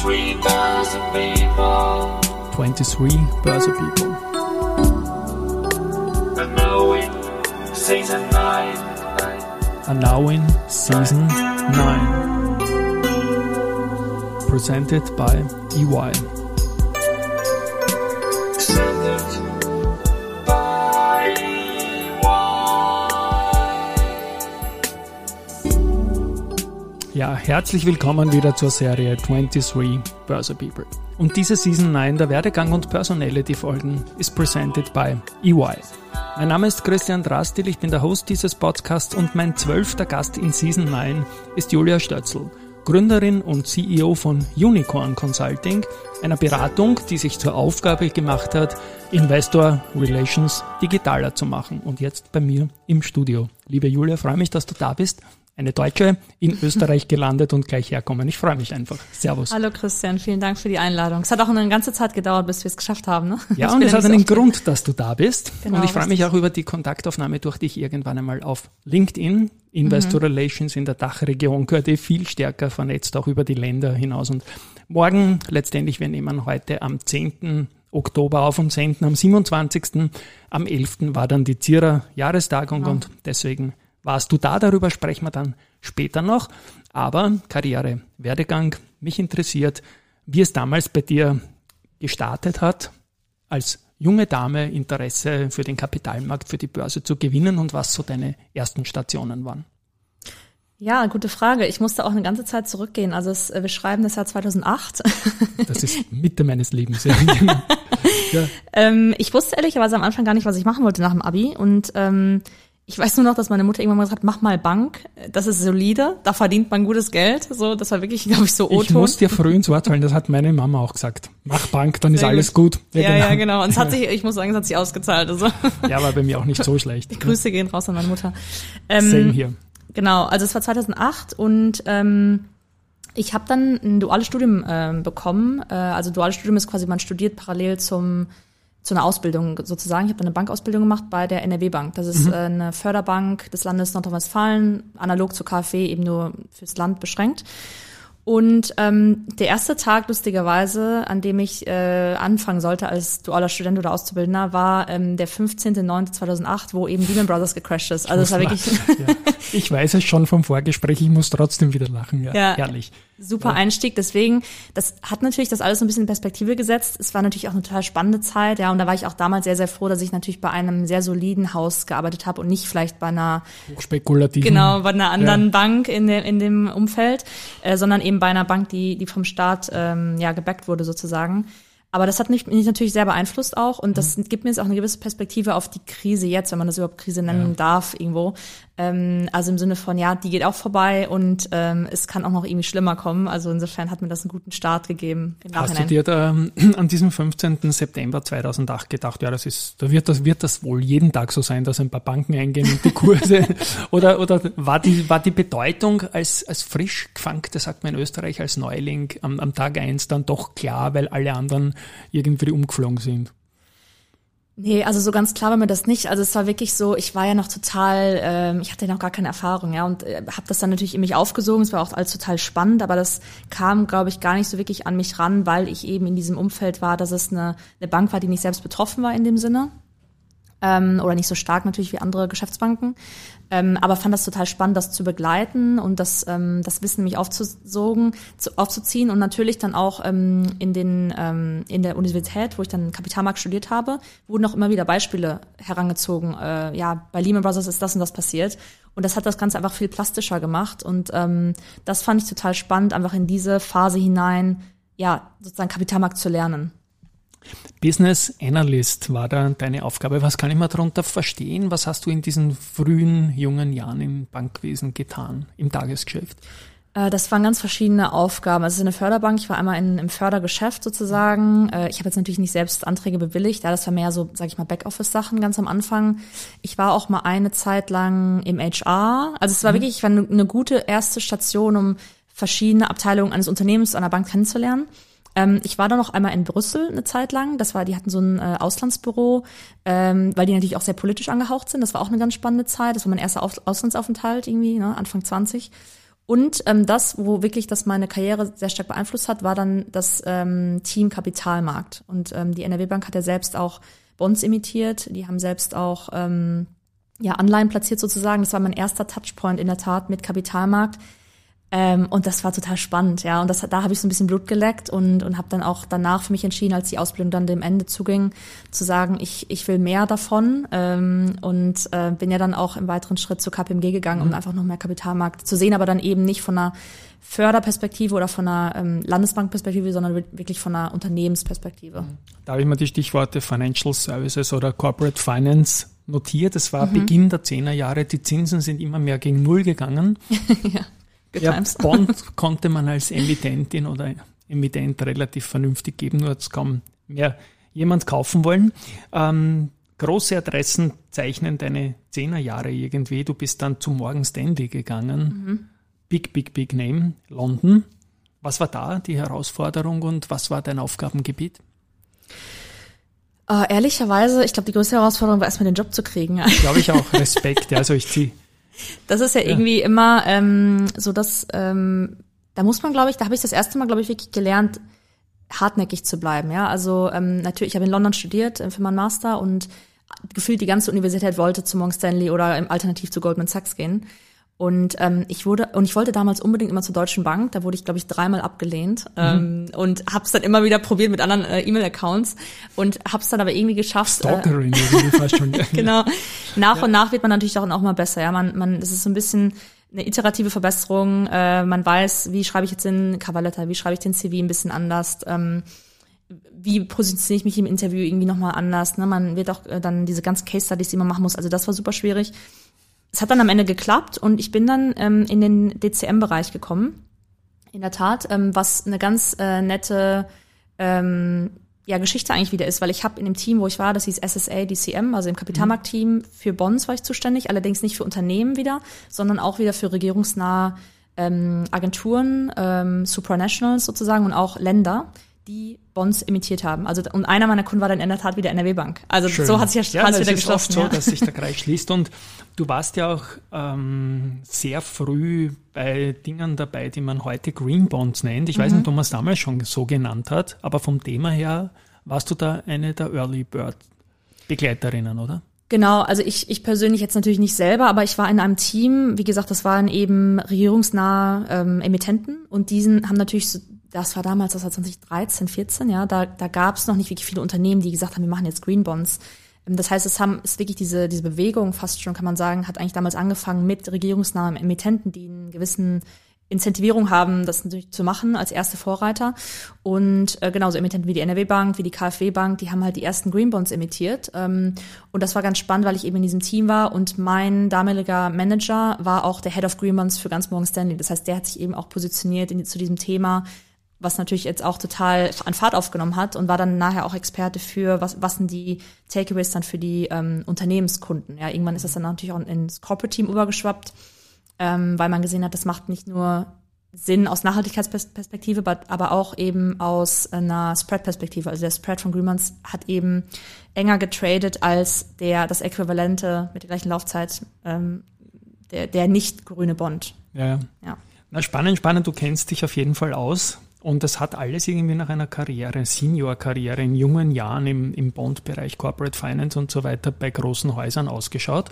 23,000 people. 23 People. And now in season 9. are now in season 9. Presented by EY. Ja, herzlich willkommen wieder zur Serie 23 Börse People. Und diese Season 9 der Werdegang und Personality Folgen ist presented by EY. Mein Name ist Christian Drastil, ich bin der Host dieses Podcasts und mein zwölfter Gast in Season 9 ist Julia Stötzl, Gründerin und CEO von Unicorn Consulting, einer Beratung, die sich zur Aufgabe gemacht hat, Investor Relations digitaler zu machen. Und jetzt bei mir im Studio. Liebe Julia, freue mich, dass du da bist eine Deutsche in Österreich gelandet und gleich herkommen. Ich freue mich einfach. Servus. Hallo Christian, vielen Dank für die Einladung. Es hat auch eine ganze Zeit gedauert, bis wir es geschafft haben. Ne? Ja, Ich und es hat einen Grund, dass du da bist. Genau, und ich freue mich auch über die Kontaktaufnahme durch dich irgendwann einmal auf LinkedIn. Investor Relations in der Dachregion gehört eh viel stärker vernetzt, auch über die Länder hinaus. Und morgen, letztendlich, wir nehmen heute am 10. Oktober auf und senden am 27. Am 11. war dann die Zierer Jahrestagung Genau. und deswegen warst du da, darüber sprechen wir dann später noch. Aber Karriere, Werdegang, mich interessiert, wie es damals bei dir gestartet hat, als junge Dame Interesse für den Kapitalmarkt, für die Börse zu gewinnen und was so deine ersten Stationen waren. Ja, gute Frage. Ich musste auch eine ganze Zeit zurückgehen. Also es, wir schreiben das Jahr 2008. Das ist Mitte meines Lebens. Ja. ja. ähm, ich wusste ehrlicherweise am Anfang gar nicht, was ich machen wollte nach dem Abi. Und ähm, ich weiß nur noch, dass meine Mutter irgendwann mal gesagt hat, mach mal Bank. Das ist solide, da verdient man gutes Geld. So, das war wirklich, glaube ich, so Ich O-Ton. muss dir früh ins Wort fallen, das hat meine Mama auch gesagt. Mach Bank, dann ist Sehr alles gut. Ja, ja, genau. Und es hat sich, ich muss sagen, es hat sich ausgezahlt. Also Ja, war bei mir auch nicht so schlecht. Grüße gehen raus an meine Mutter. Ähm, Same hier. Genau, also es war 2008 und ähm, ich habe dann ein duales Studium ähm, bekommen. Äh, also duales Studium ist quasi, man studiert parallel zum zu einer Ausbildung sozusagen. Ich habe eine Bankausbildung gemacht bei der NRW Bank. Das ist äh, eine Förderbank des Landes Nordrhein-Westfalen, analog zur KfW, eben nur fürs Land beschränkt. Und ähm, der erste Tag, lustigerweise, an dem ich äh, anfangen sollte als dualer Student oder Auszubildender, war ähm, der 15.09.2008, wo eben Lehman Brothers gecrashed ist. Also es war wirklich ja. Ich weiß es schon vom Vorgespräch, ich muss trotzdem wieder lachen. Ja, Ja. herrlich. super Einstieg. Deswegen, das hat natürlich das alles so ein bisschen in Perspektive gesetzt. Es war natürlich auch eine total spannende Zeit, ja. Und da war ich auch damals sehr, sehr froh, dass ich natürlich bei einem sehr soliden Haus gearbeitet habe und nicht vielleicht bei einer, Hochspekulativ. genau, bei einer anderen Ja. Bank in dem, in dem Umfeld, äh, sondern eben bei einer Bank, die, die vom Staat ähm, ja gebackt wurde sozusagen. Aber das hat mich, mich natürlich sehr beeinflusst auch und das gibt mir jetzt auch eine gewisse Perspektive auf die Krise jetzt, wenn man das überhaupt Krise nennen Ja. darf irgendwo. Ähm, also im Sinne von, ja, die geht auch vorbei und ähm, es kann auch noch irgendwie schlimmer kommen. Also insofern hat mir das einen guten Start gegeben Hast du Nachhinein. dir da ähm, an diesem 15. September 2008 gedacht, ja, das ist, da wird das, wird das wohl jeden Tag so sein, dass ein paar Banken eingehen und die Kurse, oder, oder war die, war die Bedeutung als, als frisch gefangte, sagt man in Österreich, als Neuling am, am Tag eins dann doch klar, weil alle anderen irgendwie umgeflogen sind? Nee, also so ganz klar war mir das nicht. Also es war wirklich so, ich war ja noch total, ähm, ich hatte ja noch gar keine Erfahrung, ja, und äh, habe das dann natürlich in mich aufgesogen. Es war auch alles total spannend, aber das kam, glaube ich, gar nicht so wirklich an mich ran, weil ich eben in diesem Umfeld war, dass es eine, eine Bank war, die nicht selbst betroffen war in dem Sinne. Ähm, oder nicht so stark natürlich wie andere Geschäftsbanken. Ähm, aber fand das total spannend, das zu begleiten und das, ähm, das Wissen mich aufzusogen, zu, aufzuziehen und natürlich dann auch ähm, in den ähm, in der Universität, wo ich dann Kapitalmarkt studiert habe, wurden auch immer wieder Beispiele herangezogen. Äh, ja, bei Lehman Brothers ist das und das passiert und das hat das Ganze einfach viel plastischer gemacht und ähm, das fand ich total spannend, einfach in diese Phase hinein, ja sozusagen Kapitalmarkt zu lernen. Business Analyst war da deine Aufgabe. Was kann ich mir darunter verstehen? Was hast du in diesen frühen, jungen Jahren im Bankwesen getan, im Tagesgeschäft? Äh, Das waren ganz verschiedene Aufgaben. Also es ist eine Förderbank. Ich war einmal in, im Fördergeschäft sozusagen. Äh, Ich habe jetzt natürlich nicht selbst Anträge bewilligt. Ja, das war mehr so, sage ich mal, Backoffice-Sachen ganz am Anfang. Ich war auch mal eine Zeit lang im HR. Also es war wirklich, ich war eine, eine gute erste Station, um verschiedene Abteilungen eines Unternehmens, einer Bank kennenzulernen. Ähm, ich war dann noch einmal in Brüssel eine Zeit lang. Das war, die hatten so ein äh, Auslandsbüro, ähm, weil die natürlich auch sehr politisch angehaucht sind. Das war auch eine ganz spannende Zeit. Das war mein erster Auf Auslandsaufenthalt irgendwie, ne, Anfang 20. Und ähm, das, wo wirklich das meine Karriere sehr stark beeinflusst hat, war dann das ähm, Team Kapitalmarkt. Und ähm, die NRW Bank hat ja selbst auch Bonds imitiert. Die haben selbst auch ähm, ja, Anleihen platziert sozusagen. Das war mein erster Touchpoint in der Tat mit Kapitalmarkt. Ähm, und das war total spannend, ja. Und das, da habe ich so ein bisschen Blut geleckt und, und habe dann auch danach für mich entschieden, als die Ausbildung dann dem Ende zuging, zu sagen, ich, ich will mehr davon. Ähm, und äh, bin ja dann auch im weiteren Schritt zur KPMG gegangen, um Mhm. einfach noch mehr Kapitalmarkt zu sehen, aber dann eben nicht von einer Förderperspektive oder von einer ähm, Landesbankperspektive, sondern wi- wirklich von einer Unternehmensperspektive. Da habe ich mir die Stichworte Financial Services oder Corporate Finance notiert. Es war Beginn der 10er Jahre. Die Zinsen sind immer mehr gegen Null gegangen. Good Ja, times. Bond konnte man als Emittentin oder Emittent relativ vernünftig geben, nur hat es kaum mehr jemand kaufen wollen. Ähm, große Adressen zeichnen deine Zehnerjahre irgendwie. Du bist dann zu Morgan Stanley gegangen. Big, big, big Name, London. Was war da die Herausforderung und was war dein Aufgabengebiet? Äh, ehrlicherweise, ich glaube, die größte Herausforderung war erstmal den Job zu kriegen. Glaube ich auch. Respekt. Ja, Also ich ziehe. Das ist ja, irgendwie immer ähm, so, dass ähm, da muss man, glaube ich, da habe ich das erste Mal, glaube ich, wirklich gelernt, hartnäckig zu bleiben. Ja, also ähm, natürlich, ich habe in London studiert äh, für meinen Master und gefühlt die ganze Universität wollte zu Morgan Stanley oder im Alternativ zu Goldman Sachs gehen. Und ähm, ich wurde und ich wollte damals unbedingt immer zur Deutschen Bank. Da wurde ich, glaube ich, dreimal abgelehnt ähm, und habe es dann immer wieder probiert mit anderen äh, E-Mail-Accounts und habe es dann aber irgendwie geschafft. Äh, Stalkerin fast schon. genau. Nach und nach wird man natürlich auch, auch mal besser. Ja, man, man, das ist so ein bisschen eine iterative Verbesserung. Äh, man weiß, wie schreibe ich jetzt den Coverletter, wie schreibe ich den CV ein bisschen anders. Ähm, wie positioniere ich mich im Interview irgendwie nochmal anders. Ne? Man wird auch äh, dann diese ganzen Case Studies, die man machen muss. Also das war super schwierig. Es hat dann am Ende geklappt und ich bin dann ähm, in den DCM-Bereich gekommen. In der Tat, ähm, was eine ganz äh, nette ähm, ja, Geschichte eigentlich wieder ist, weil ich habe in dem Team, wo ich war, das hieß SSA DCM, also im Kapitalmarktteam für Bonds war ich zuständig, allerdings nicht für Unternehmen wieder, sondern auch wieder für regierungsnahe ähm, Agenturen, ähm, Supranationals sozusagen und auch Länder, die Bonds emittiert haben. Also und einer meiner Kunden war dann in der Tat wieder NRW Bank. Also Schön. so hat sich ja, ja das wieder ist geschlossen. oft so, ja. dass sich der Kreis schließt. Und du warst ja auch ähm, sehr früh bei Dingen dabei, die man heute Green Bonds nennt. Ich weiß Mhm. nicht, ob man es damals schon so genannt hat, aber vom Thema her warst du da eine der Early Bird Begleiterinnen, oder? Genau, also ich, ich persönlich jetzt natürlich nicht selber, aber ich war in einem Team, wie gesagt, das waren eben regierungsnahe ähm, Emittenten und diesen haben natürlich, so, das war damals, das war 2013, 14, ja, da, da gab es noch nicht wirklich viele Unternehmen, die gesagt haben, wir machen jetzt Green Bonds. Ähm, Das heißt, es haben, ist wirklich diese, diese Bewegung fast schon, kann man sagen, hat eigentlich damals angefangen mit regierungsnahen Emittenten, die einen gewissen Incentivierung haben, das natürlich zu machen als erste Vorreiter. Und äh, genauso Emittenten wie die NRW Bank, wie die KfW Bank, die haben halt die ersten Green Bonds emittiert. Ähm, und das war ganz spannend, weil ich eben in diesem Team war und mein damaliger Manager war auch der Head of Green Bonds für ganz Morgan Stanley. Das heißt, der hat sich eben auch positioniert in, zu diesem Thema, was natürlich jetzt auch total an Fahrt aufgenommen hat und war dann nachher auch Experte für, was, was sind die Takeaways dann für die ähm, Unternehmenskunden. Ja, irgendwann ist das dann natürlich auch ins Corporate-Team übergeschwappt ähm, weil man gesehen hat, das macht nicht nur Sinn aus Nachhaltigkeitsperspektive, aber auch eben aus einer Spread-Perspektive. Also der Spread von Greenmans hat eben enger getradet als der das Äquivalente mit der gleichen Laufzeit ähm, der, der nicht grüne Bond. Ja, ja. Ja. Na, spannend, spannend. Du kennst dich auf jeden Fall aus. Und das hat alles irgendwie nach einer Karriere, Senior-Karriere in jungen Jahren im, im Bond-Bereich, Corporate Finance und so weiter bei großen Häusern ausgeschaut.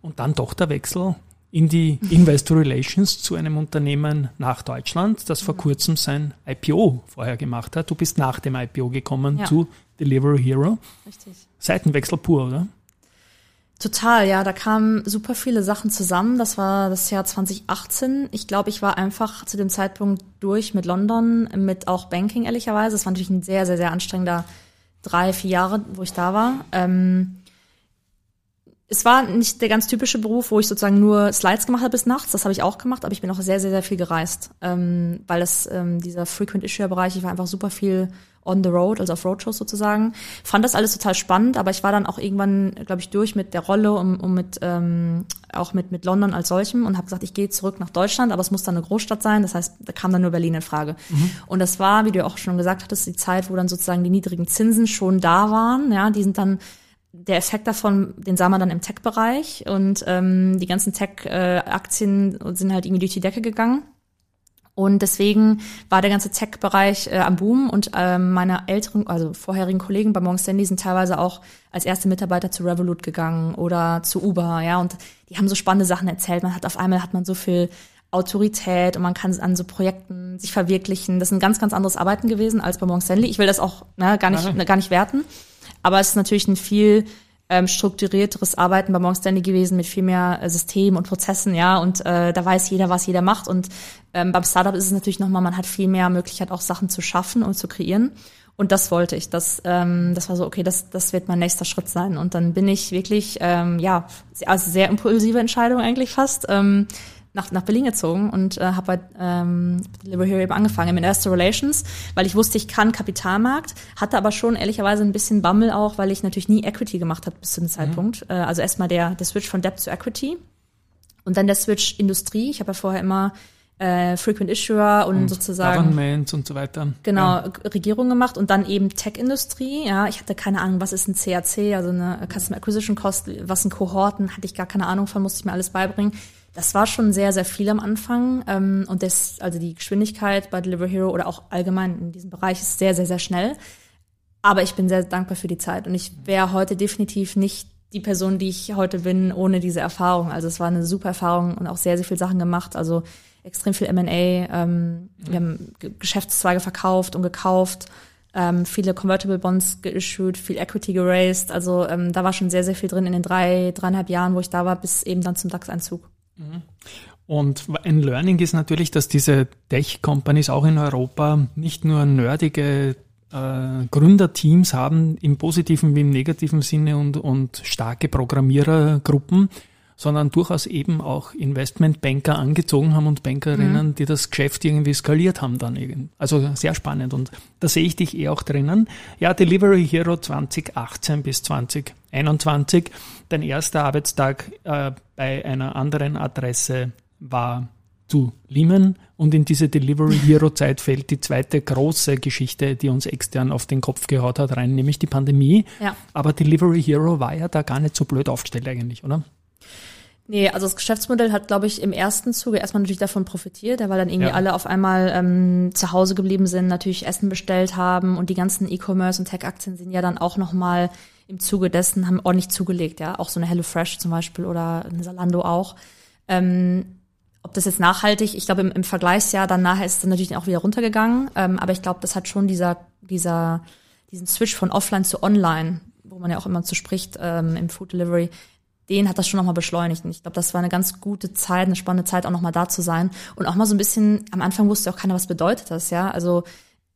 Und dann doch der Wechsel in die Investor Relations zu einem Unternehmen nach Deutschland, das vor kurzem sein IPO vorher gemacht hat. Du bist nach dem IPO gekommen Ja. zu Delivery Hero. Richtig. Seitenwechsel pur, oder? Total, ja, da kamen super viele Sachen zusammen. Das war das Jahr 2018. Ich glaube, ich war einfach zu dem Zeitpunkt durch mit London, mit auch Banking ehrlicherweise. Es war natürlich ein sehr, sehr, sehr anstrengender drei, vier Jahre, wo ich da war. Ähm, es war nicht der ganz typische Beruf, wo ich sozusagen nur Slides gemacht habe bis nachts. Das habe ich auch gemacht, aber ich bin auch sehr, sehr, sehr viel gereist, ähm, weil das ähm, dieser Frequent Issuer Bereich, ich war einfach super viel on the road, also auf Roadshows sozusagen. Fand das alles total spannend, aber ich war dann auch irgendwann, glaube ich, durch mit der Rolle und, und mit ähm, auch mit mit London als solchem und habe gesagt, ich gehe zurück nach Deutschland, aber es muss dann eine Großstadt sein. Das heißt, da kam dann nur Berlin in Frage. Und das war, wie du auch schon gesagt hattest, die Zeit, wo dann sozusagen die niedrigen Zinsen schon da waren. Ja, die sind dann der Effekt davon, den sah man dann im Tech-Bereich und ähm, die ganzen Tech-Aktien sind halt irgendwie durch die Decke gegangen. Und deswegen war der ganze Tech-Bereich äh, am Boom und ähm, meine älteren, also vorherigen Kollegen bei Morgan Stanley sind teilweise auch als erste Mitarbeiter zu Revolut gegangen oder zu Uber, ja, und die haben so spannende Sachen erzählt. Man hat auf einmal hat man so viel Autorität und man kann an so Projekten sich verwirklichen. Das ist ein ganz, ganz anderes Arbeiten gewesen als bei Morgan Stanley. Ich will das auch ne, gar nicht, ne, gar nicht werten. Aber es ist natürlich ein viel ähm, strukturierteres Arbeiten bei Morgan gewesen mit viel mehr äh, Systemen und Prozessen, ja, und äh, da weiß jeder, was jeder macht. Und ähm, beim Startup ist es natürlich nochmal, man hat viel mehr Möglichkeit, auch Sachen zu schaffen und zu kreieren. Und das wollte ich. Das, ähm, das war so, okay, das, das wird mein nächster Schritt sein. Und dann bin ich wirklich, ähm, ja, also sehr impulsive Entscheidung eigentlich fast. Ähm, nach, nach Berlin gezogen und äh, habe bei ähm, Delivery Hero eben angefangen im Investor Relations, weil ich wusste, ich kann Kapitalmarkt, hatte aber schon ehrlicherweise ein bisschen Bammel auch, weil ich natürlich nie Equity gemacht habe bis zu dem mhm. Zeitpunkt. Äh, also erstmal der, der Switch von Debt zu Equity und dann der Switch Industrie. Ich habe ja vorher immer äh, Frequent Issuer und, und sozusagen Government und so weiter. Genau, ja. Regierung gemacht und dann eben Tech-Industrie. Ja, ich hatte keine Ahnung, was ist ein CAC, also eine Customer Acquisition Cost, was sind Kohorten, hatte ich gar keine Ahnung von, musste ich mir alles beibringen. Das war schon sehr, sehr viel am Anfang. Ähm, und das, also die Geschwindigkeit bei Deliver Hero oder auch allgemein in diesem Bereich ist sehr, sehr, sehr schnell. Aber ich bin sehr dankbar für die Zeit. Und ich wäre heute definitiv nicht die Person, die ich heute bin, ohne diese Erfahrung. Also es war eine super Erfahrung und auch sehr, sehr viele Sachen gemacht. Also extrem viel M&A. Ähm, wir haben Geschäftszweige verkauft und gekauft. Ähm, viele Convertible Bonds geissued, viel Equity geraced. Also ähm, da war schon sehr, sehr viel drin in den drei, dreieinhalb Jahren, wo ich da war, bis eben dann zum DAX-Einzug. Und ein Learning ist natürlich, dass diese Tech-Companies auch in Europa nicht nur nerdige äh, Gründerteams haben, im positiven wie im negativen Sinne und, und starke Programmierergruppen, sondern durchaus eben auch Investmentbanker angezogen haben und Bankerinnen, mhm. die das Geschäft irgendwie skaliert haben dann irgendwie. Also sehr spannend und da sehe ich dich eh auch drinnen. Ja, Delivery Hero 2018 bis 2021, dein erster Arbeitstag äh, bei einer anderen Adresse war zu Lehman und in diese Delivery Hero Zeit fällt die zweite große Geschichte, die uns extern auf den Kopf gehaut hat, rein, nämlich die Pandemie. Ja. Aber Delivery Hero war ja da gar nicht so blöd aufgestellt eigentlich, oder? Nee, also das Geschäftsmodell hat, glaube ich, im ersten Zuge erstmal natürlich davon profitiert, weil dann irgendwie ja. alle auf einmal ähm, zu Hause geblieben sind, natürlich Essen bestellt haben und die ganzen E-Commerce und Tech-Aktien sind ja dann auch nochmal im Zuge dessen, haben ordentlich zugelegt, ja. Auch so eine HelloFresh zum Beispiel oder eine Salando auch. Ähm, ob das jetzt nachhaltig, ich glaube im, im Vergleichsjahr dann nachher ist es dann natürlich auch wieder runtergegangen, ähm, aber ich glaube, das hat schon dieser, dieser, diesen Switch von offline zu online, wo man ja auch immer zu spricht ähm, im Food Delivery, den hat das schon nochmal beschleunigt. Und ich glaube, das war eine ganz gute Zeit, eine spannende Zeit, auch nochmal da zu sein. Und auch mal so ein bisschen, am Anfang wusste auch keiner, was bedeutet das, ja. Also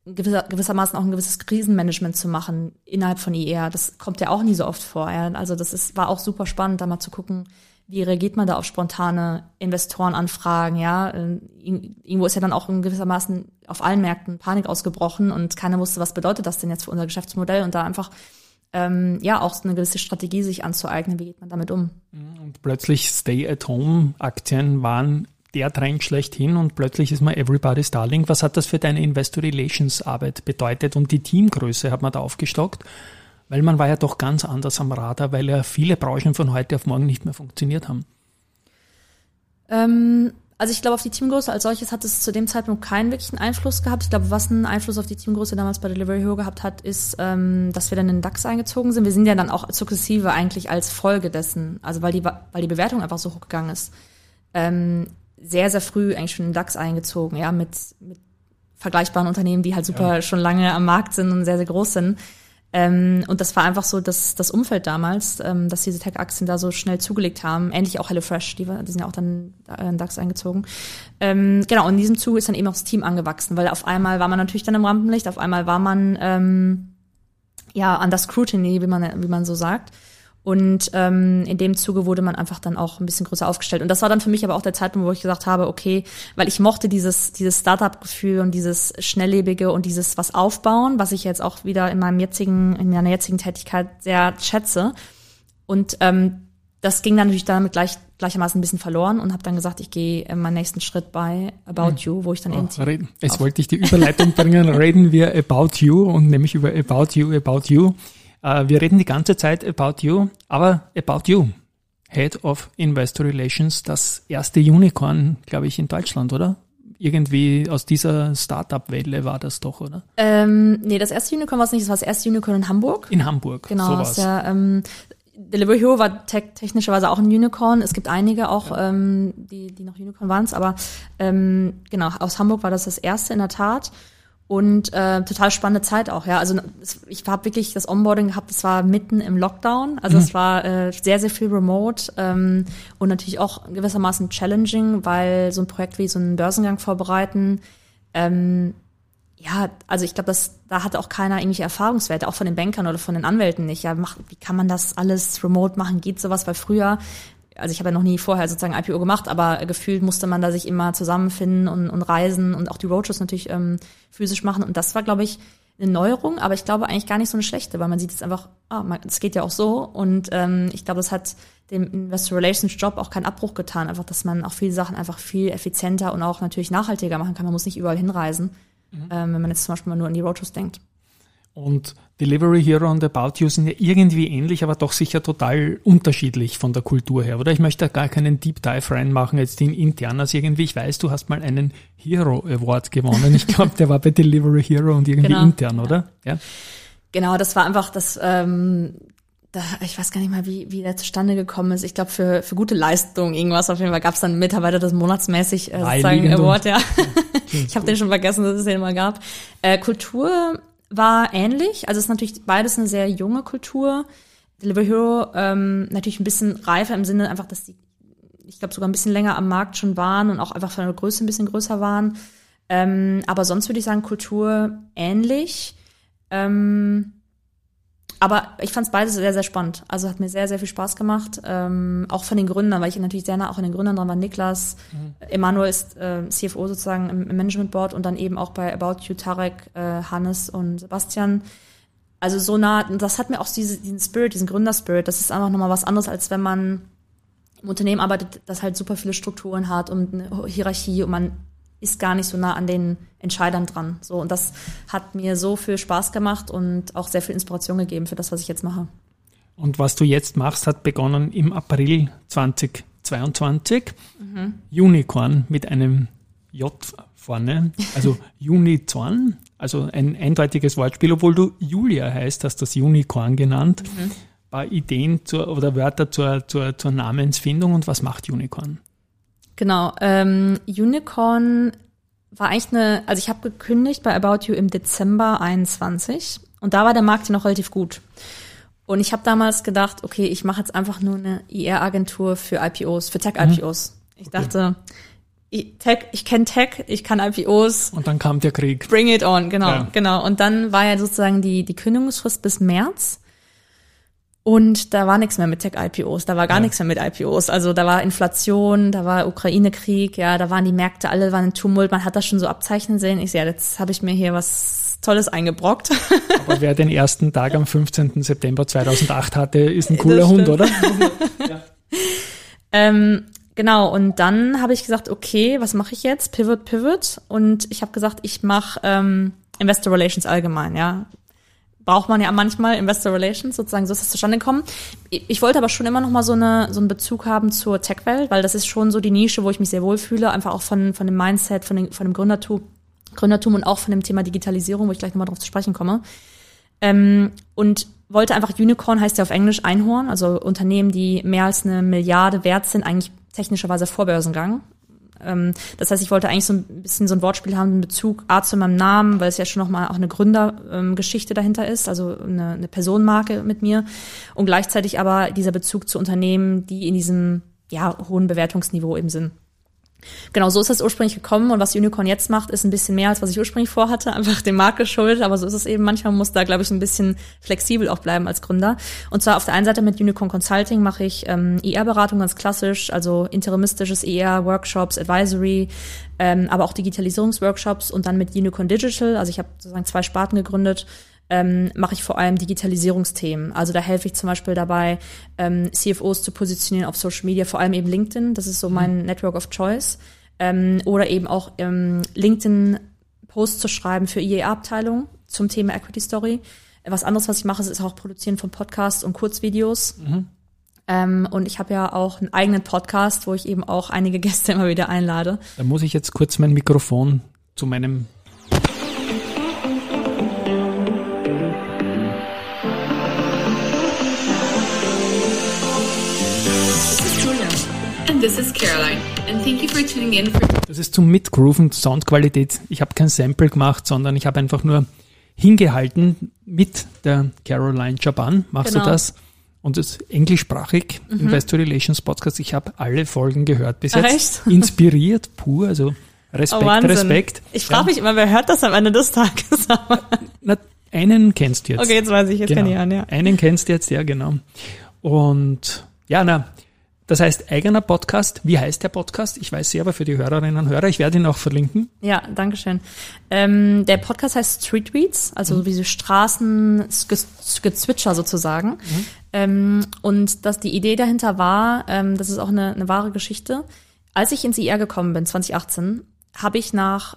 gewisser, gewissermaßen auch ein gewisses Krisenmanagement zu machen innerhalb von IR. Das kommt ja auch nie so oft vor. Ja? Also das ist, war auch super spannend, da mal zu gucken, wie reagiert man da auf spontane Investorenanfragen, ja. Irgendwo ist ja dann auch in gewissermaßen auf allen Märkten Panik ausgebrochen und keiner wusste, was bedeutet das denn jetzt für unser Geschäftsmodell und da einfach ähm, ja auch eine gewisse Strategie sich anzueignen. Wie geht man damit um? Und plötzlich Stay-at-Home-Aktien waren der Trend schlechthin und plötzlich ist man Everybody's Darling. Was hat das für deine Investor Relations Arbeit bedeutet? Und die Teamgröße hat man da aufgestockt, weil man war ja doch ganz anders am Radar, weil ja viele Branchen von heute auf morgen nicht mehr funktioniert haben. Ähm, also ich glaube, auf die Teamgröße als solches hat es zu dem Zeitpunkt keinen wirklichen Einfluss gehabt. Ich glaube, was einen Einfluss auf die Teamgröße damals bei Delivery Hero gehabt hat, ist, ähm, dass wir dann in den DAX eingezogen sind. Wir sind ja dann auch sukzessive eigentlich als Folge dessen, also weil die, weil die Bewertung einfach so hochgegangen ist, ähm, sehr, sehr früh eigentlich schon in den DAX eingezogen, ja, mit, mit vergleichbaren Unternehmen, die halt super ja. schon lange am Markt sind und sehr, sehr groß sind. Ähm, und das war einfach so das, das Umfeld damals, ähm, dass diese Tech-Aktien da so schnell zugelegt haben. Ähnlich auch HelloFresh, die, die sind ja auch dann äh, in DAX eingezogen. Ähm, genau, in diesem Zuge ist dann eben auch das Team angewachsen, weil auf einmal war man natürlich dann im Rampenlicht, auf einmal war man ähm, ja an das Scrutiny, wie man, wie man so sagt. Und ähm, in dem Zuge wurde man einfach dann auch ein bisschen größer aufgestellt. Und das war dann für mich aber auch der Zeitpunkt, wo ich gesagt habe, okay, weil ich mochte dieses, dieses Startup-Gefühl und dieses Schnelllebige und dieses was aufbauen, was ich jetzt auch wieder in meinem jetzigen, in meiner jetzigen Tätigkeit sehr schätze. Und ähm, das ging dann natürlich damit gleich, gleichermaßen ein bisschen verloren und habe dann gesagt, ich gehe äh, meinen nächsten Schritt bei About hm. You, wo ich dann oh, eben. Reden. Jetzt wollte ich die Überleitung bringen, reden wir About You und nämlich über About You, About You. Äh, wir reden die ganze Zeit about you, aber about you. Head of Investor Relations, das erste Unicorn, glaube ich, in Deutschland, oder? Irgendwie aus dieser Startup-Welle war das doch, oder? Ähm, nee, das erste Unicorn war es nicht, das war das erste Unicorn in Hamburg. In Hamburg. Genau, so ja, ähm, Delivery Hero war tech technischerweise auch ein Unicorn. Es gibt einige auch, ähm, die, die noch Unicorn waren, aber ähm, genau, aus Hamburg war das das erste in der Tat. Und äh, total spannende Zeit auch, ja. Also ich habe wirklich das Onboarding gehabt, das war mitten im Lockdown. Also es war äh, sehr, sehr viel remote ähm, und natürlich auch gewissermaßen challenging, weil so ein Projekt wie so einen Börsengang vorbereiten, ähm, ja, also ich glaube, dass da hatte auch keiner irgendwelche Erfahrungswerte, auch von den Bankern oder von den Anwälten nicht. Ja, mach, wie kann man das alles remote machen? Geht sowas? Weil früher, also ich habe ja noch nie vorher sozusagen IPO gemacht, aber gefühlt musste man da sich immer zusammenfinden und, und reisen und auch die Roadshows natürlich ähm, physisch machen. Und das war, glaube ich, eine Neuerung, aber ich glaube eigentlich gar nicht so eine schlechte, weil man sieht jetzt einfach, ah, es geht ja auch so. Und ähm, ich glaube, das hat dem Investor Relations Job auch keinen Abbruch getan, einfach, dass man auch viele Sachen einfach viel effizienter und auch natürlich nachhaltiger machen kann. Man muss nicht überall hinreisen, ähm, wenn man jetzt zum Beispiel mal nur an die Roadshows denkt. Und Delivery Hero und About You sind ja irgendwie ähnlich, aber doch sicher total unterschiedlich von der Kultur her, oder? Ich möchte da gar keinen Deep Dive reinmachen, jetzt in Internas irgendwie. Ich weiß, du hast mal einen Hero Award gewonnen. Ich glaube, der war bei Delivery Hero und irgendwie Genau. intern, oder? Ja. Genau, das war einfach das, ähm, da, ich weiß gar nicht mal, wie, wie der zustande gekommen ist. Ich glaube, für, für gute Leistung irgendwas. Auf jeden Fall gab es dann Mitarbeiter des Monatsmäßig äh, sozusagen Award, ja. ich habe den schon vergessen, dass es den mal gab. Äh, Kultur war ähnlich. Also es ist natürlich beides eine sehr junge Kultur. Delivery Hero ähm, natürlich ein bisschen reifer im Sinne einfach, dass die, ich glaube, sogar ein bisschen länger am Markt schon waren und auch einfach von der Größe ein bisschen größer waren. Ähm, aber sonst würde ich sagen, Kultur ähnlich. Ähm, aber ich fand es beides sehr, sehr spannend. Also hat mir sehr, sehr viel Spaß gemacht. Ähm, auch von den Gründern, weil ich natürlich sehr nah auch an den Gründern dran war. Niklas, Emanuel ist äh, CFO sozusagen im, im Management Board und dann eben auch bei About You, Tarek, äh, Hannes und Sebastian. Also so nah, und das hat mir auch diese, diesen Spirit, diesen Gründerspirit, das ist einfach nochmal was anderes, als wenn man im Unternehmen arbeitet, das halt super viele Strukturen hat und eine Hierarchie und man ist gar nicht so nah an den Entscheidern dran. So, und das hat mir so viel Spaß gemacht und auch sehr viel Inspiration gegeben für das, was ich jetzt mache. Und was du jetzt machst, hat begonnen im April 2022. Unicorn mit einem J vorne, also Unicorn, also ein eindeutiges Wortspiel, obwohl du Julia heißt, hast das Unicorn genannt. Ein paar Ideen zur, oder Wörter zur, zur, zur Namensfindung und was macht Unicorn? Genau. Ähm, Unicorn war eigentlich eine, also ich habe gekündigt bei About You im Dezember 21 und da war der Markt ja noch relativ gut. Und ich habe damals gedacht, okay, ich mache jetzt einfach nur eine IR-Agentur für IPOs, für Tech-IPOs. Ich dachte, ich, Tech, ich kenne Tech, ich kann IPOs, Und dann kam der Krieg. Bring it on, genau, Ja. genau. Und dann war ja sozusagen die, die Kündigungsfrist bis März. Und da war nichts mehr mit Tech-IPOs, da war gar Ja. nichts mehr mit IPOs. Also da war Inflation, da war Ukraine-Krieg, ja, da waren die Märkte, alle waren in Tumult, man hat das schon so abzeichnen sehen. Ich sehe, ja, jetzt habe ich mir hier was Tolles eingebrockt. Aber wer den ersten Tag am 15. September 2008 hatte, ist ein cooler Hund, oder? Ähm, genau, und dann habe ich gesagt, okay, was mache ich jetzt? Pivot, Pivot. Und ich habe gesagt, ich mache ähm, Investor Relations allgemein, ja. Braucht man ja manchmal Investor Relations, sozusagen, so ist das zustande gekommen. Ich wollte aber schon immer noch mal so, eine, so einen Bezug haben zur Tech-Welt, weil das ist schon so die Nische, wo ich mich sehr wohlfühle, einfach auch von, von dem Mindset, von, den, von dem Gründertum, Gründertum und auch von dem Thema Digitalisierung, wo ich gleich nochmal drauf zu sprechen komme. Ähm, und wollte einfach Unicorn heißt ja auf Englisch Einhorn, also Unternehmen, die mehr als eine Milliarde wert sind, eigentlich technischerweise Vorbörsengang. Ähm, das heißt, ich wollte eigentlich so ein bisschen so ein Wortspiel haben in Bezug A zu meinem Namen, weil es ja schon nochmal auch eine Gründergeschichte dahinter ist, also eine, eine Personenmarke mit mir. Und gleichzeitig aber dieser Bezug zu Unternehmen, die in diesem ja, hohen Bewertungsniveau eben sind. Genau, so ist das ursprünglich gekommen und was Unicorn jetzt macht, ist ein bisschen mehr, als was ich ursprünglich vorhatte, einfach dem Markt geschuldet, aber so ist es eben. Manchmal muss da, glaube ich, ein bisschen flexibel auch bleiben als Gründer. Und zwar auf der einen Seite mit Unicorn Consulting mache ich ähm, IR-Beratung ganz klassisch, also interimistisches IR, Workshops, Advisory, ähm, aber auch Digitalisierungsworkshops und dann mit Unicorn Digital, also ich habe sozusagen zwei Sparten gegründet, ähm, mache ich vor allem Digitalisierungsthemen. Also da helfe ich zum Beispiel dabei, ähm, CFOs zu positionieren auf Social Media, vor allem eben LinkedIn. Das ist so mein Network of Choice. Ähm, oder eben auch ähm, LinkedIn Posts zu schreiben für IEA-Abteilung zum Thema Equity Story. Was anderes, was ich mache, ist auch Produzieren von Podcasts und Kurzvideos. Ähm, und ich habe ja auch einen eigenen Podcast, wo ich eben auch einige Gäste immer wieder einlade. Da muss ich jetzt kurz mein Mikrofon zu meinem And this is Caroline. And thank you for tuning in for Das ist zum Mitgrooven, Soundqualität. Ich habe kein Sample gemacht, sondern ich habe einfach nur hingehalten mit der Caroline Chaban. Machst Genau. du das? Und das ist englischsprachig, Investor Relations Podcast. Ich habe alle Folgen gehört bis jetzt. echt? Inspiriert, pur, also Respekt, Respekt. Oh, Ich frage Ja. mich immer, wer hört das am Ende des Tages? Na, einen kennst du jetzt. okay, jetzt weiß ich, jetzt Genau. kann ich an, ja. Einen kennst du jetzt, ja, genau. Und ja, na, das heißt eigener Podcast. Wie heißt der Podcast? Ich weiß sie aber für die Hörerinnen und Hörer. Ich werde ihn auch verlinken. Ja, danke schön. Ähm, der Podcast heißt Street Tweets, also so wie so Straßengezwitscher sozusagen. Ähm, und dass die Idee dahinter war, ähm, das ist auch eine, eine wahre Geschichte. Als ich ins IR gekommen bin, 2018, habe ich nach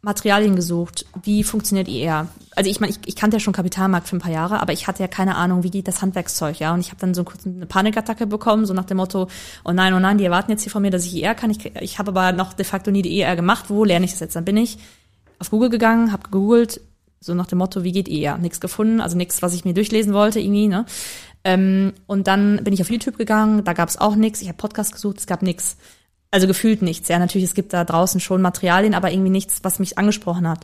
Materialien gesucht. Wie funktioniert IR? Also ich meine, ich, ich kannte ja schon Kapitalmarkt für ein paar Jahre, aber ich hatte ja keine Ahnung, wie geht das Handwerkszeug, ja. Und ich habe dann so kurz eine Panikattacke bekommen, so nach dem Motto, oh nein, oh nein, die erwarten jetzt hier von mir, dass ich IR kann. Ich, ich habe aber noch de facto nie die IR gemacht. Wo lerne ich das jetzt? Dann bin ich auf Google gegangen, habe gegoogelt, so nach dem Motto, wie geht IR? Nichts gefunden, also nichts, was ich mir durchlesen wollte irgendwie, ne? Ähm, und dann bin ich auf YouTube gegangen, da gab es auch nichts. Ich habe Podcast gesucht, es gab nichts. Also gefühlt nichts. Ja, natürlich, es gibt da draußen schon Materialien, aber irgendwie nichts, was mich angesprochen hat.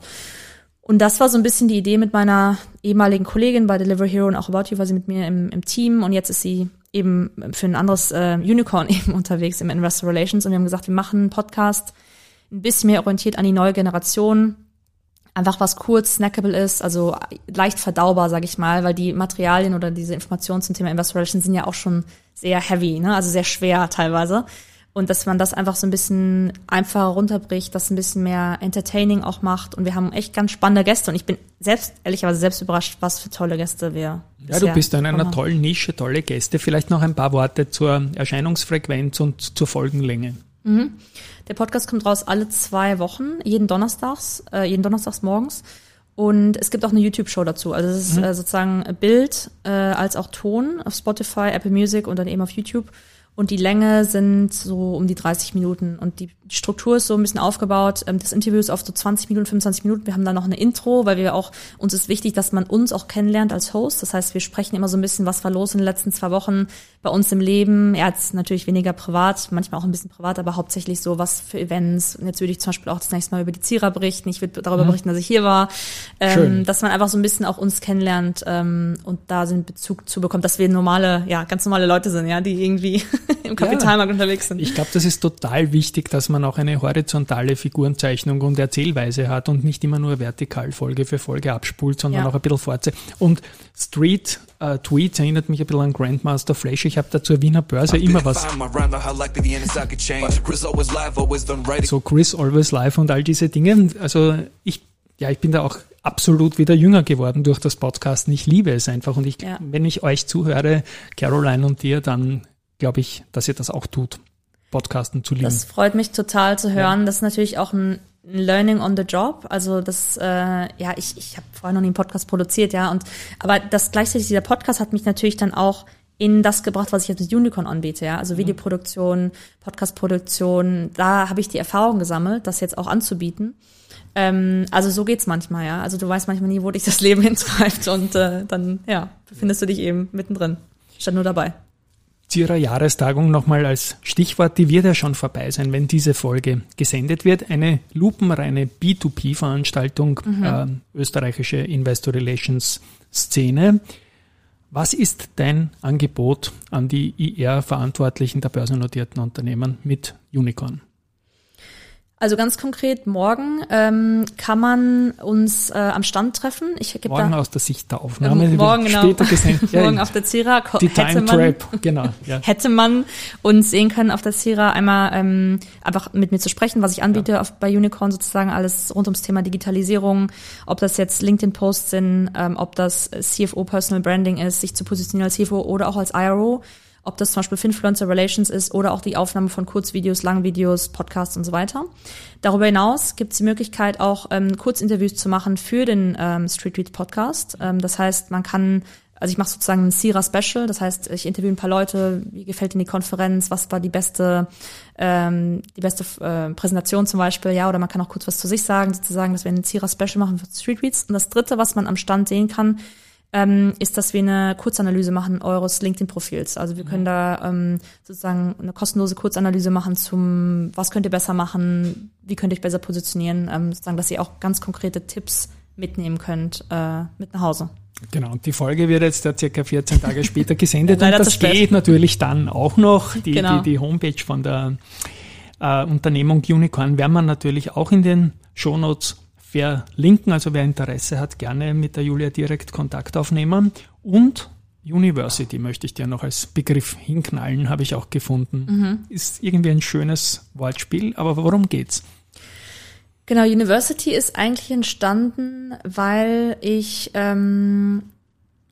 Und das war so ein bisschen die Idee mit meiner ehemaligen Kollegin bei Deliver Hero und auch About You war sie mit mir im, im Team und jetzt ist sie eben für ein anderes äh, Unicorn eben unterwegs im Investor Relations und wir haben gesagt, wir machen einen Podcast ein bisschen mehr orientiert an die neue Generation, einfach was kurz snackable ist, also leicht verdaubar, sage ich mal, weil die Materialien oder diese Informationen zum Thema Investor Relations sind ja auch schon sehr heavy, ne? also sehr schwer teilweise. Und dass man das einfach so ein bisschen einfacher runterbricht, das ein bisschen mehr entertaining auch macht. Und wir haben echt ganz spannende Gäste. Und ich bin selbst, ehrlicherweise selbst überrascht, was für tolle Gäste wir Ja, du bist in einer tollen Nische, tolle Gäste. Vielleicht noch ein paar Worte zur Erscheinungsfrequenz und zur Folgenlänge. Der Podcast kommt raus alle zwei Wochen, jeden Donnerstags, äh, jeden Donnerstags morgens. Und es gibt auch eine YouTube-Show dazu. Also es ist äh, sozusagen Bild äh, als auch Ton auf Spotify, Apple Music und dann eben auf YouTube. Und die Länge sind so um die 30 Minuten. Und die Struktur ist so ein bisschen aufgebaut. Ähm, Das Interview ist oft so 20 Minuten, 25 Minuten. Wir haben dann noch eine Intro, weil wir auch, uns ist wichtig, dass man uns auch kennenlernt als Host. Das heißt, wir sprechen immer so ein bisschen, was war los in den letzten zwei Wochen bei uns im Leben. Ja, jetzt natürlich weniger privat, manchmal auch ein bisschen privat, aber hauptsächlich so, was für Events. Und jetzt würde ich zum Beispiel auch das nächste Mal über die Zierer berichten. Ich würde darüber berichten, dass ich hier war. Schön. Ähm, dass man einfach so ein bisschen auch uns kennenlernt ähm, und da so einen Bezug zu bekommt, dass wir normale, ja, ganz normale Leute sind, ja, die irgendwie im Kapitalmarkt unterwegs sind. Ich glaube, das ist total wichtig, dass man auch eine horizontale Figurenzeichnung und Erzählweise hat und nicht immer nur vertikal Folge für Folge abspult, sondern Ja. auch ein bisschen fortsetzt. Und Street äh, Tweets erinnert mich ein bisschen an Grandmaster Flash. Ich habe da zur Wiener Börse immer was so Chris Always Live und all diese Dinge. Also ich, ja, ich bin da auch absolut wieder jünger geworden durch das Podcasten. Ich liebe es einfach und ich, Ja. wenn ich euch zuhöre, Caroline und dir, dann glaube ich, dass ihr das auch tut, Podcasten zu lieben. Das freut mich total zu hören. Das ist natürlich auch ein Learning on the Job. Also das, äh, ja, ich, ich habe vorher noch nie einen Podcast produziert, ja. Und aber das gleichzeitig, dieser Podcast hat mich natürlich dann auch in das gebracht, was ich jetzt mit Unicorn anbiete, ja. Also Videoproduktion, Podcastproduktion, da habe ich die Erfahrung gesammelt, das jetzt auch anzubieten. Ähm, also so geht's manchmal, ja. Also du weißt manchmal nie, wo dich das Leben hintreibt und äh, dann, ja, befindest du dich eben mittendrin, statt nur dabei. Zu Ihrer Jahrestagung nochmal als Stichwort, die wird ja schon vorbei sein, wenn diese Folge gesendet wird. Eine lupenreine B2B-Veranstaltung, äh, österreichische Investor Relations Szene. Was ist dein Angebot an die IR-Verantwortlichen der börsennotierten Unternehmen mit Unicorn? Also ganz konkret, morgen ähm, kann man uns äh, am Stand treffen. Ich gebe Morgen da aus der Sicht der Aufnahme. Ähm, morgen genau. Ja, morgen auf der Zira die hätte Time man Trap, genau. Ja. hätte man uns sehen können auf der Zira einmal ähm, einfach mit mir zu sprechen, was ich anbiete auf, bei Unicorn sozusagen alles rund ums Thema Digitalisierung, ob das jetzt LinkedIn-Posts sind, ähm, ob das CFO Personal Branding ist, sich zu positionieren als CFO oder auch als IRO ob das zum Beispiel Finfluencer Relations ist oder auch die Aufnahme von Kurzvideos, Langvideos, Podcasts und so weiter. Darüber hinaus gibt es die Möglichkeit auch ähm, Kurzinterviews zu machen für den ähm, Street Reads Podcast. Ähm, das heißt, man kann also ich mache sozusagen ein Sira Special, das heißt, ich interviewe ein paar Leute, wie gefällt Ihnen die Konferenz, was war die beste, ähm, die beste äh, Präsentation zum Beispiel, ja, oder man kann auch kurz was zu sich sagen, sozusagen, dass wir ein Sira Special machen für Street Reads. Und das dritte, was man am Stand sehen kann, ähm, ist, dass wir eine Kurzanalyse machen eures LinkedIn-Profils. Also wir können da ähm, sozusagen eine kostenlose Kurzanalyse machen zum, was könnt ihr besser machen, wie könnt ihr euch besser positionieren, ähm, sozusagen, dass ihr auch ganz konkrete Tipps mitnehmen könnt äh, mit nach Hause. Genau, und die Folge wird jetzt ja circa 14 Tage später gesendet Leider und das spät. geht natürlich dann auch noch. Die, Genau. die, die Homepage von der äh, Unternehmung Unicorn werden wir natürlich auch in den Shownotes verlinken. Also wer Interesse hat, gerne mit der Julia direkt Kontakt aufnehmen. Und University möchte ich dir noch als Begriff hinknallen, habe ich auch gefunden. Mhm. Ist irgendwie ein schönes Wortspiel, aber worum geht's? Genau, University ist eigentlich entstanden, weil ich ähm,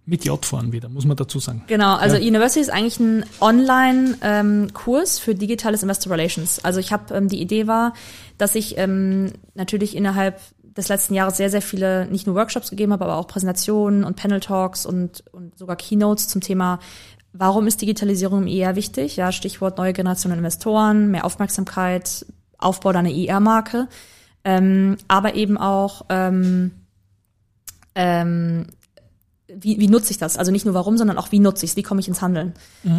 Mit J vorn wieder, muss man dazu sagen. Genau, also Ja. University ist eigentlich ein Online-Kurs für digitales Investor Relations. Also ich habe ähm, die Idee war, dass ich ähm, natürlich innerhalb des letzten Jahres sehr, sehr viele, nicht nur Workshops gegeben habe, aber auch Präsentationen und Panel-Talks und, und sogar Keynotes zum Thema, warum ist Digitalisierung im IR wichtig? Ja, Stichwort neue Generation Investoren, mehr Aufmerksamkeit, Aufbau deiner IR-Marke, ähm, aber eben auch ähm, ähm, wie, wie nutze ich das? Also nicht nur warum, sondern auch wie nutze ich es, wie komme ich ins Handeln?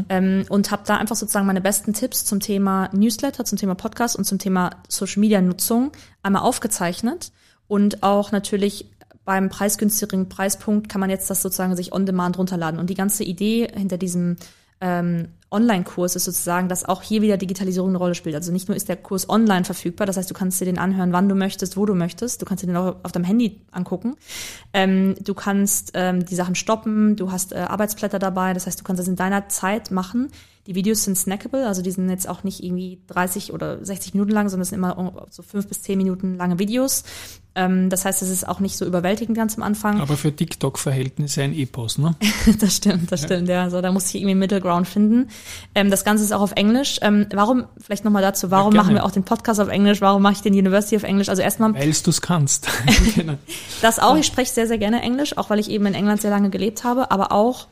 Ähm, und habe da einfach sozusagen meine besten Tipps zum Thema Newsletter, zum Thema Podcast und zum Thema Social Media Nutzung einmal aufgezeichnet und auch natürlich beim preisgünstigen Preispunkt kann man jetzt das sozusagen sich on demand runterladen. Und die ganze Idee hinter diesem ähm, Online-Kurs ist sozusagen, dass auch hier wieder Digitalisierung eine Rolle spielt. Also nicht nur ist der Kurs online verfügbar, das heißt, du kannst dir den anhören, wann du möchtest, wo du möchtest. Du kannst dir den auch auf deinem Handy angucken. Ähm, du kannst ähm, die Sachen stoppen, du hast äh, Arbeitsblätter dabei, das heißt, du kannst das in deiner Zeit machen. Die Videos sind snackable, also die sind jetzt auch nicht irgendwie 30 oder 60 Minuten lang, sondern es sind immer so fünf bis zehn Minuten lange Videos. Ähm, das heißt, es ist auch nicht so überwältigend ganz am Anfang. Aber für TikTok-Verhältnisse ein Epos, ne? das stimmt, das stimmt, ja. So, da muss ich irgendwie einen Middle Ground finden. Ähm, das Ganze ist auch auf Englisch. Ähm, warum, vielleicht nochmal dazu, warum gerne. machen wir auch den Podcast auf Englisch? Warum mache ich den University auf Englisch? Also erstmal Weil du es kannst. genau. das auch, ich spreche sehr, sehr gerne Englisch, auch weil ich eben in England sehr lange gelebt habe, aber auch,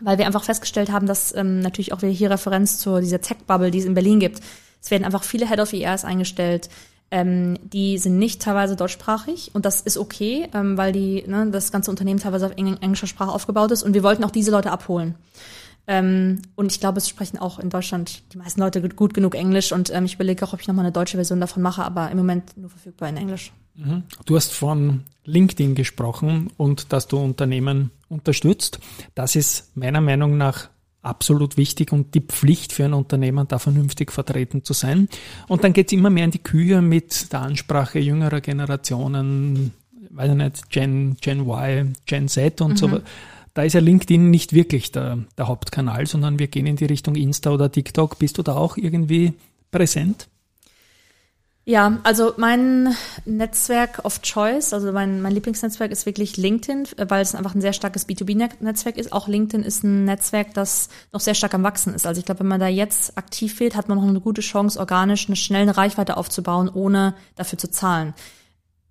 weil wir einfach festgestellt haben, dass ähm, natürlich auch wieder hier Referenz zur dieser Tech-Bubble, die es in Berlin gibt. Es werden einfach viele Head of ERs eingestellt, ähm, die sind nicht teilweise deutschsprachig und das ist okay, ähm, weil die ne, das ganze Unternehmen teilweise auf eng englischer Sprache aufgebaut ist und wir wollten auch diese Leute abholen. Ähm, und ich glaube, es sprechen auch in Deutschland die meisten Leute gut, gut genug Englisch und ähm, ich überlege auch, ob ich nochmal eine deutsche Version davon mache, aber im Moment nur verfügbar in Englisch. Du hast von LinkedIn gesprochen und dass du Unternehmen unterstützt. Das ist meiner Meinung nach absolut wichtig und die Pflicht für ein Unternehmen, da vernünftig vertreten zu sein. Und dann geht's immer mehr in die Kühe mit der Ansprache jüngerer Generationen, weiß ich nicht, Gen, Gen Y, Gen Z und so. Da ist ja LinkedIn nicht wirklich der, der Hauptkanal, sondern wir gehen in die Richtung Insta oder TikTok. Bist du da auch irgendwie präsent? Ja, also mein Netzwerk of Choice, also mein, mein Lieblingsnetzwerk ist wirklich LinkedIn, äh, weil es einfach ein sehr starkes B2B-Netzwerk ist. Auch LinkedIn ist ein Netzwerk, das noch sehr stark am Wachsen ist. Also ich glaube, wenn man da jetzt aktiv wird, hat man noch eine gute Chance, organisch eine schnelle Reichweite aufzubauen, ohne dafür zu zahlen.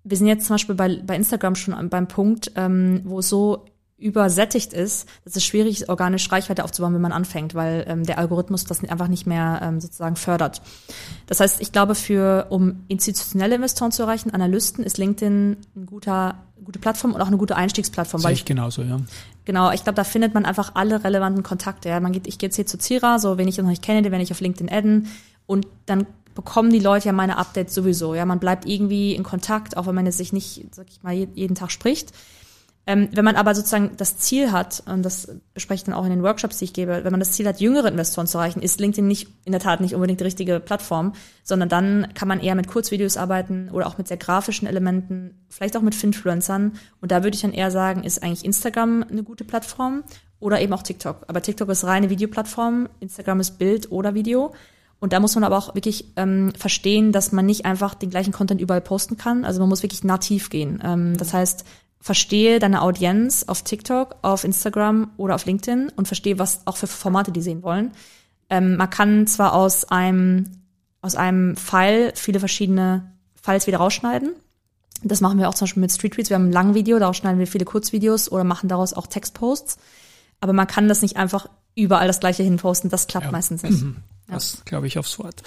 Wir sind jetzt zum Beispiel bei, bei Instagram schon beim Punkt, ähm, wo es so übersättigt ist, dass es schwierig ist, organisch Reichweite aufzubauen, wenn man anfängt, weil ähm, der Algorithmus das einfach nicht mehr ähm, sozusagen fördert. Das heißt, ich glaube, für um institutionelle Investoren zu erreichen, Analysten, ist LinkedIn eine guter, gute Plattform und auch eine gute Einstiegsplattform, Sehe weil ich genauso, ja. Genau, ich glaube, da findet man einfach alle relevanten Kontakte. Ja. Man geht, ich gehe jetzt hier zu Zira, so wen ich noch nicht kenne, den werde ich auf LinkedIn adden und dann bekommen die Leute ja meine Updates sowieso. Ja, man bleibt irgendwie in Kontakt, auch wenn man jetzt sich nicht, sag ich mal, je- jeden Tag spricht. Ähm, wenn man aber sozusagen das Ziel hat, und das bespreche ich dann auch in den Workshops, die ich gebe, wenn man das Ziel hat, jüngere Investoren zu erreichen, ist LinkedIn nicht in der Tat nicht unbedingt die richtige Plattform, sondern dann kann man eher mit Kurzvideos arbeiten oder auch mit sehr grafischen Elementen, vielleicht auch mit Finfluencern. Und da würde ich dann eher sagen, ist eigentlich Instagram eine gute Plattform oder eben auch TikTok. Aber TikTok ist reine Videoplattform, Instagram ist Bild oder Video. Und da muss man aber auch wirklich ähm, verstehen, dass man nicht einfach den gleichen Content überall posten kann. Also man muss wirklich nativ gehen. Ähm, das heißt, verstehe deine Audienz auf TikTok, auf Instagram oder auf LinkedIn und verstehe, was auch für Formate die sehen wollen. Ähm, man kann zwar aus einem, aus einem File viele verschiedene Files wieder rausschneiden. Das machen wir auch zum Beispiel mit Street Tweets. Wir haben ein langes Video, daraus schneiden wir viele Kurzvideos oder machen daraus auch Textposts. Aber man kann das nicht einfach überall das gleiche hinposten. Das klappt Ja. meistens nicht. Das glaube ich aufs Wort.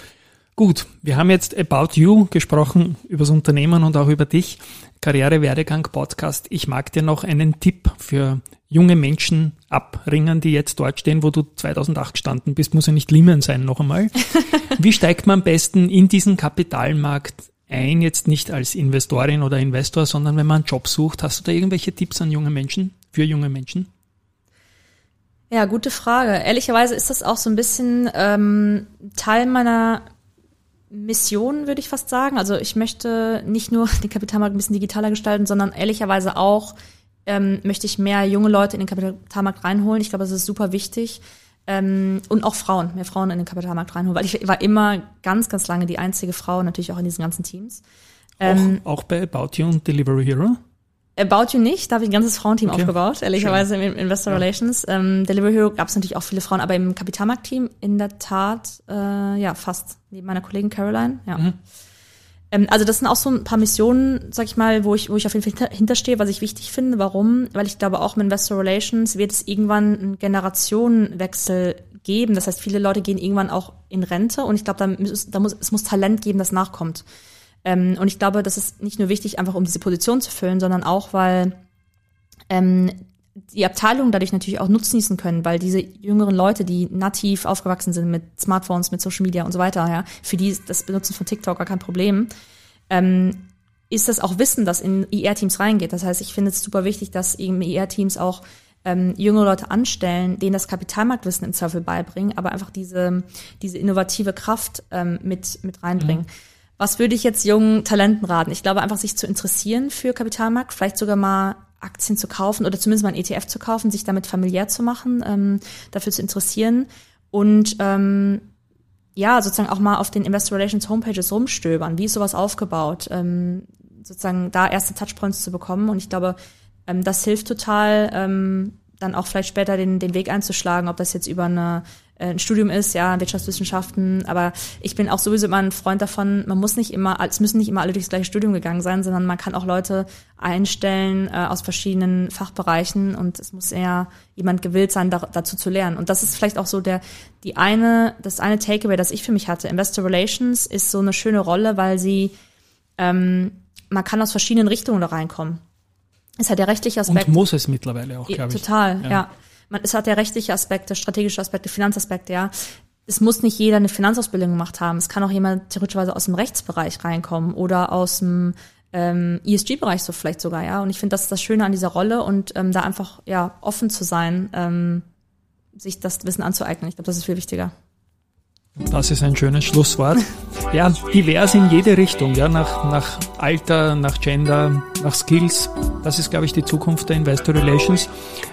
Gut, wir haben jetzt About You gesprochen, übers Unternehmen und auch über dich. Karriere, Werdegang, Podcast. Ich mag dir noch einen Tipp für junge Menschen abringen, die jetzt dort stehen, wo du 2008 gestanden bist. Muss ja nicht Limmen sein, noch einmal. Wie steigt man am besten in diesen Kapitalmarkt ein? Jetzt nicht als Investorin oder Investor, sondern wenn man einen Job sucht. Hast du da irgendwelche Tipps an junge Menschen, für junge Menschen? Ja, gute Frage. Ehrlicherweise ist das auch so ein bisschen ähm, Teil meiner Mission, würde ich fast sagen. Also ich möchte nicht nur den Kapitalmarkt ein bisschen digitaler gestalten, sondern ehrlicherweise auch ähm, möchte ich mehr junge Leute in den Kapitalmarkt reinholen. Ich glaube, das ist super wichtig. Ähm, und auch Frauen, mehr Frauen in den Kapitalmarkt reinholen, weil ich war immer ganz, ganz lange die einzige Frau, natürlich auch in diesen ganzen Teams. Ähm, auch, auch bei About You und Delivery Hero? About You nicht, da habe ich ein ganzes Frauenteam Okay. aufgebaut, ehrlicherweise im Investor Relations. Ähm, Delivery Hero gab es natürlich auch viele Frauen, aber im Kapitalmarktteam in der Tat, äh, ja, fast, neben meiner Kollegin Caroline, ja. Ähm, also das sind auch so ein paar Missionen, sag ich mal, wo ich, wo ich auf jeden Fall hinter, hinterstehe, was ich wichtig finde. Warum? Weil ich glaube, auch im Investor Relations wird es irgendwann einen Generationenwechsel geben. Das heißt, viele Leute gehen irgendwann auch in Rente und ich glaube, da, muss, da muss, es muss Talent geben, das nachkommt. Ähm, und ich glaube, das ist nicht nur wichtig, einfach um diese Position zu füllen, sondern auch, weil ähm, die Abteilungen dadurch natürlich auch nutzen können, weil diese jüngeren Leute, die nativ aufgewachsen sind mit Smartphones, mit Social Media und so weiter, ja, für die ist das Benutzen von TikTok gar kein Problem, ähm, ist das auch Wissen, das in IR-Teams reingeht. Das heißt, ich finde es super wichtig, dass eben IR-Teams auch ähm, junge Leute anstellen, denen das Kapitalmarktwissen im Zweifel beibringen, aber einfach diese, diese innovative Kraft ähm, mit, mit reinbringen. Was würde ich jetzt jungen Talenten raten? Ich glaube einfach, sich zu interessieren für Kapitalmarkt, vielleicht sogar mal Aktien zu kaufen oder zumindest mal ein ETF zu kaufen, sich damit familiär zu machen, ähm, dafür zu interessieren und ähm, ja, sozusagen auch mal auf den Investor Relations Homepages rumstöbern. Wie ist sowas aufgebaut? Ähm, sozusagen da erste Touchpoints zu bekommen. Und ich glaube, ähm, das hilft total, ähm, dann auch vielleicht später den, den Weg einzuschlagen, ob das jetzt über eine, ein Studium ist, ja, Wirtschaftswissenschaften. Aber ich bin auch sowieso immer ein Freund davon, man muss nicht immer, es müssen nicht immer alle durchs gleiche Studium gegangen sein, sondern man kann auch Leute einstellen äh, aus verschiedenen Fachbereichen und es muss eher jemand gewillt sein, da, dazu zu lernen. Und das ist vielleicht auch so der, die eine, das eine Takeaway, das ich für mich hatte. Investor Relations ist so eine schöne Rolle, weil sie, ähm, man kann aus verschiedenen Richtungen da reinkommen. Es hat der rechtliche Aspekt. Und muss es mittlerweile auch, glaube ich. Total, ja. Ja. Man, es hat ja rechtliche Aspekte, strategische Aspekte, Finanzaspekte, ja. Es muss nicht jeder eine Finanzausbildung gemacht haben. Es kann auch jemand theoretischerweise aus dem Rechtsbereich reinkommen oder aus dem ähm, ESG-Bereich so vielleicht sogar, ja. Und ich finde, das ist das Schöne an dieser Rolle und ähm, da einfach ja offen zu sein, ähm, sich das Wissen anzueignen. Ich glaube, das ist viel wichtiger. Das ist ein schönes Schlusswort. Ja, divers in jede Richtung, ja, nach, nach Alter, nach Gender, nach Skills. Das ist, glaube ich, die Zukunft der Investor Relations.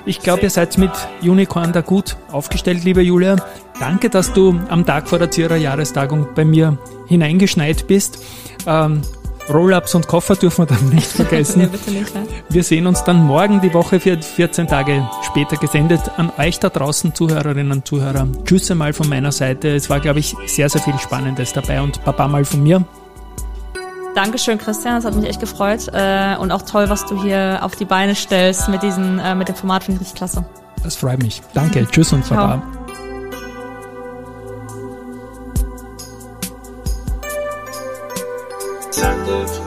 Ich glaube, ihr seid mit Unicorn da gut aufgestellt, liebe Julia. Danke, dass du am Tag vor der Zierer Jahrestagung bei mir hineingeschneit bist. Ähm, Roll-ups und Koffer dürfen wir dann nicht vergessen. Nee, bitte nicht, ne? Wir sehen uns dann morgen die Woche für 14 Tage später gesendet. An euch da draußen, Zuhörerinnen und Zuhörer. Tschüss einmal von meiner Seite. Es war, glaube ich, sehr, sehr viel Spannendes dabei und Papa mal von mir. Dankeschön, Christian. Das hat mich echt gefreut. Äh, und auch toll, was du hier auf die Beine stellst mit diesen, äh, mit dem Format, finde ich richtig klasse. Das freut mich. Danke. Tschüss und Ciao. Baba. Send it